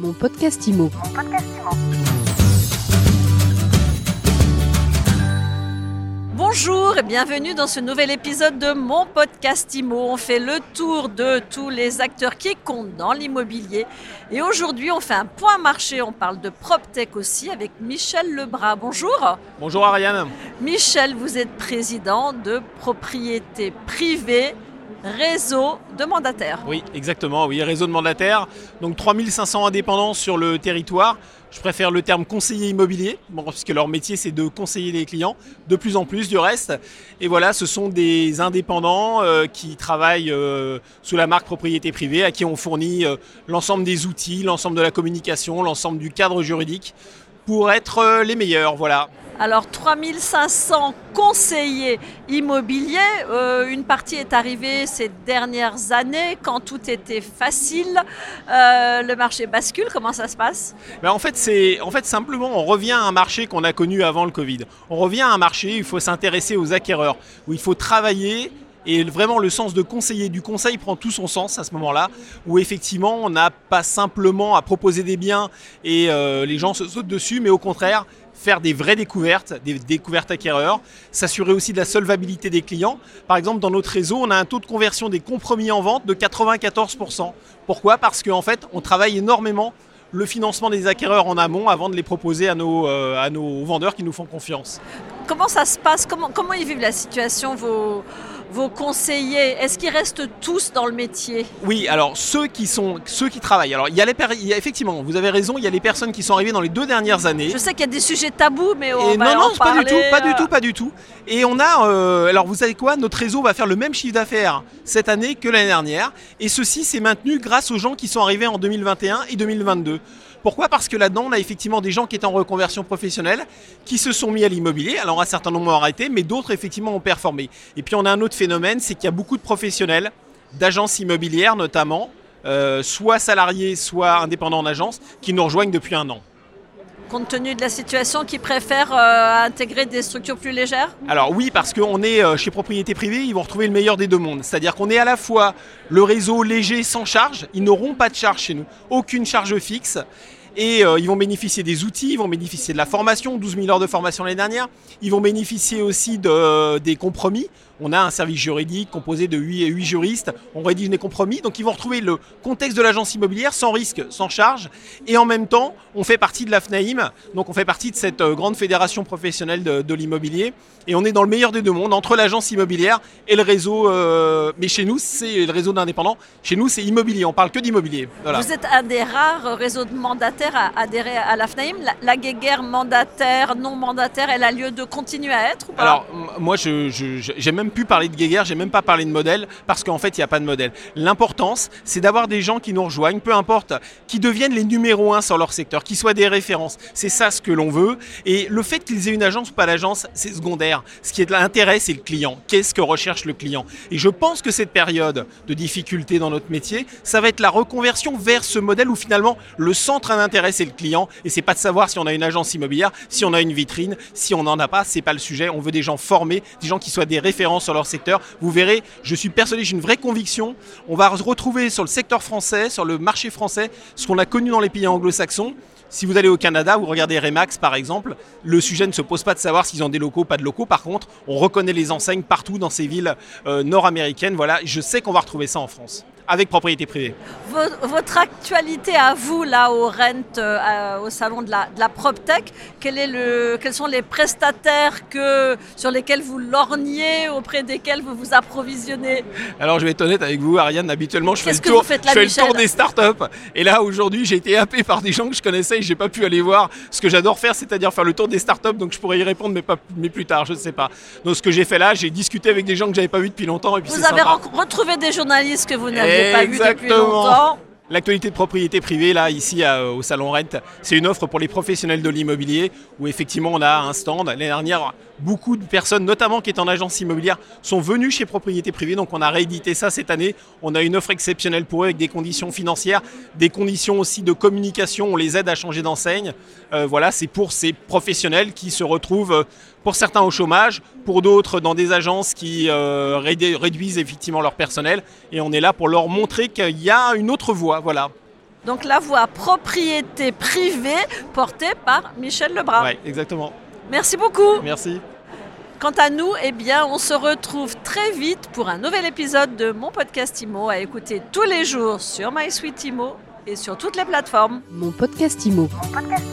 Mon podcast IMO. Bonjour et bienvenue dans ce nouvel épisode de mon podcast IMO. On fait le tour de tous les acteurs qui comptent dans l'immobilier. Et aujourd'hui, on fait un point marché. On parle de PropTech aussi avec Michel Lebras. Bonjour. Bonjour Ariane. Michel, vous êtes président de propriété privée réseau de mandataires. Oui, exactement, oui, réseau de mandataires. Donc 3500 indépendants sur le territoire. Je préfère le terme conseiller immobilier, puisque leur métier c'est de conseiller les clients, de plus en plus du reste. Et voilà, ce sont des indépendants euh, qui travaillent euh, sous la marque propriété privée, à qui on fournit euh, l'ensemble des outils, l'ensemble de la communication, l'ensemble du cadre juridique pour être les meilleurs. Voilà. Alors 3500 conseillers immobiliers, euh, une partie est arrivée ces dernières années quand tout était facile, euh, le marché bascule, comment ça se passe? Ben en, fait, c'est, en fait simplement on revient à un marché qu'on a connu avant le Covid. On revient à un marché où il faut s'intéresser aux acquéreurs, où il faut travailler et vraiment, le sens de conseiller du conseil prend tout son sens à ce moment-là, où effectivement, on n'a pas simplement à proposer des biens et euh, les gens se sautent dessus, mais au contraire, faire des vraies découvertes, des découvertes acquéreurs, s'assurer aussi de la solvabilité des clients. Par exemple, dans notre réseau, on a un taux de conversion des compromis en vente de 94%. Pourquoi? Parce qu'en fait, on travaille énormément le financement des acquéreurs en amont avant de les proposer à nos, euh, à nos vendeurs qui nous font confiance. Comment ça se passe? Comment, comment ils vivent la situation, vos, vos conseillers, est-ce qu'ils restent tous dans le métier? Oui, alors ceux qui sont ceux qui travaillent. Alors il y a les effectivement, vous avez raison, il y a les personnes qui sont arrivées dans les deux dernières années. Je sais qu'il y a des sujets tabous, mais on Et va non, en non, pas parler, du tout, pas du euh, tout, pas du tout. Et on a, euh, alors vous savez quoi, notre réseau va faire le même chiffre d'affaires cette année que l'année dernière, et ceci s'est maintenu grâce aux gens qui sont arrivés en 2021 et 2022. Pourquoi? Parce que là-dedans, on a effectivement des gens qui étaient en reconversion professionnelle, qui se sont mis à l'immobilier. Alors un certain nombre ont arrêté, mais d'autres effectivement ont performé. Et puis on a un autre phénomène, c'est qu'il y a beaucoup de professionnels, d'agences immobilières notamment, euh, soit salariés, soit indépendants en agence, qui nous rejoignent depuis un an. Compte tenu de la situation, qui préfèrent euh, intégrer des structures plus légères? Alors oui, parce qu'on est euh, chez propriété privée, ils vont retrouver le meilleur des deux mondes. C'est-à-dire qu'on est à la fois le réseau léger sans charge, ils n'auront pas de charge chez nous, aucune charge fixe. Et euh, ils vont bénéficier des outils, ils vont bénéficier de la formation, 12 000 heures de formation l'année dernière. Ils vont bénéficier aussi de, des compromis. On a un service juridique composé de 8, 8 juristes. On rédige des compromis. Donc ils vont retrouver le contexte de l'agence immobilière sans risque, sans charge. Et en même temps, on fait partie de la FNAIM. Donc on fait partie de cette euh, grande fédération professionnelle de, de l'immobilier. Et on est dans le meilleur des deux mondes, entre l'agence immobilière et le réseau. euh, mais chez nous, c'est le réseau d'indépendants. Chez nous, c'est immobilier. On parle que d'immobilier. Voilà. Vous êtes un des rares réseaux de mandataires à adhérer à la FNAIM. La, la guéguerre mandataire, non mandataire, elle a lieu de continuer à être ou pas? Alors, moi, je, je- je- j'ai même pu parler de guéguerre, j'ai même pas parlé de modèle, parce qu'en fait, il n'y a pas de modèle. L'importance, c'est d'avoir des gens qui nous rejoignent, peu importe, qui deviennent les numéros un sur leur secteur, qui soient des références. C'est ça ce que l'on veut. Et le fait qu'ils aient une agence ou pas d'agence, c'est secondaire. Ce qui est de l'intérêt, c'est le client. Qu'est-ce que recherche le client? Et je pense que cette période de difficulté dans notre métier, ça va être la reconversion vers ce modèle où finalement le centre d'intérêt c'est le client et c'est pas de savoir si on a une agence immobilière, si on a une vitrine, si on n'en a pas, c'est pas le sujet. On veut des gens formés, des gens qui soient des références sur leur secteur. Vous verrez, je suis persuadé, j'ai une vraie conviction. On va retrouver sur le secteur français, sur le marché français, ce qu'on a connu dans les pays anglo-saxons. Si vous allez au Canada, vous regardez Remax par exemple, le sujet ne se pose pas de savoir s'ils ont des locaux pas de locaux. Par contre, on reconnaît les enseignes partout dans ces villes euh, nord-américaines. Voilà, je sais qu'on va retrouver ça en France, avec propriété privée. Vo- Votre actualité à vous, là, au Rent, euh, à- au salon de la, de la PropTech, quel est le, quels sont les prestataires que, sur lesquels vous lorgnez, auprès desquels vous vous approvisionnez? Alors je vais être honnête avec vous, Ariane, habituellement je fais, le tour, je fais le des startups. Et là aujourd'hui j'ai été happé par des gens que je connaissais et j'ai pas pu aller voir ce que j'adore faire, c'est-à-dire faire le tour des startups. Donc je pourrais y répondre mais, pas, mais plus tard, je ne sais pas. Donc ce que j'ai fait là, j'ai discuté avec des gens que j'avais pas vus depuis longtemps. Et puis Vous avez sympa. retrouvé des journalistes que vous n'aviez pas vus depuis longtemps. L'actualité de propriété privée, là, ici à- au Salon Rent, c'est une offre pour les professionnels de l'immobilier où effectivement on a un stand. L'année dernière, beaucoup de personnes, notamment qui étaient en agence immobilière, sont venues chez propriété privée. Donc on a réédité ça cette année. On a une offre exceptionnelle pour eux avec des conditions financières, des conditions aussi de communication. On les aide à changer d'enseigne. Euh, voilà, c'est pour ces professionnels qui se retrouvent, euh, pour certains au chômage, pour d'autres dans des agences qui euh, rédu- réduisent effectivement leur personnel. Et on est là pour leur montrer qu'il y a une autre voie. Voilà. Donc la voix propriété privée portée par Michel Lebrun. Ouais, exactement. Merci beaucoup. Merci. Quant à nous, eh bien, on se retrouve très vite pour un nouvel épisode de mon podcast IMO à écouter tous les jours sur MySuite IMO et sur toutes les plateformes. Mon podcast IMO. Mon podcast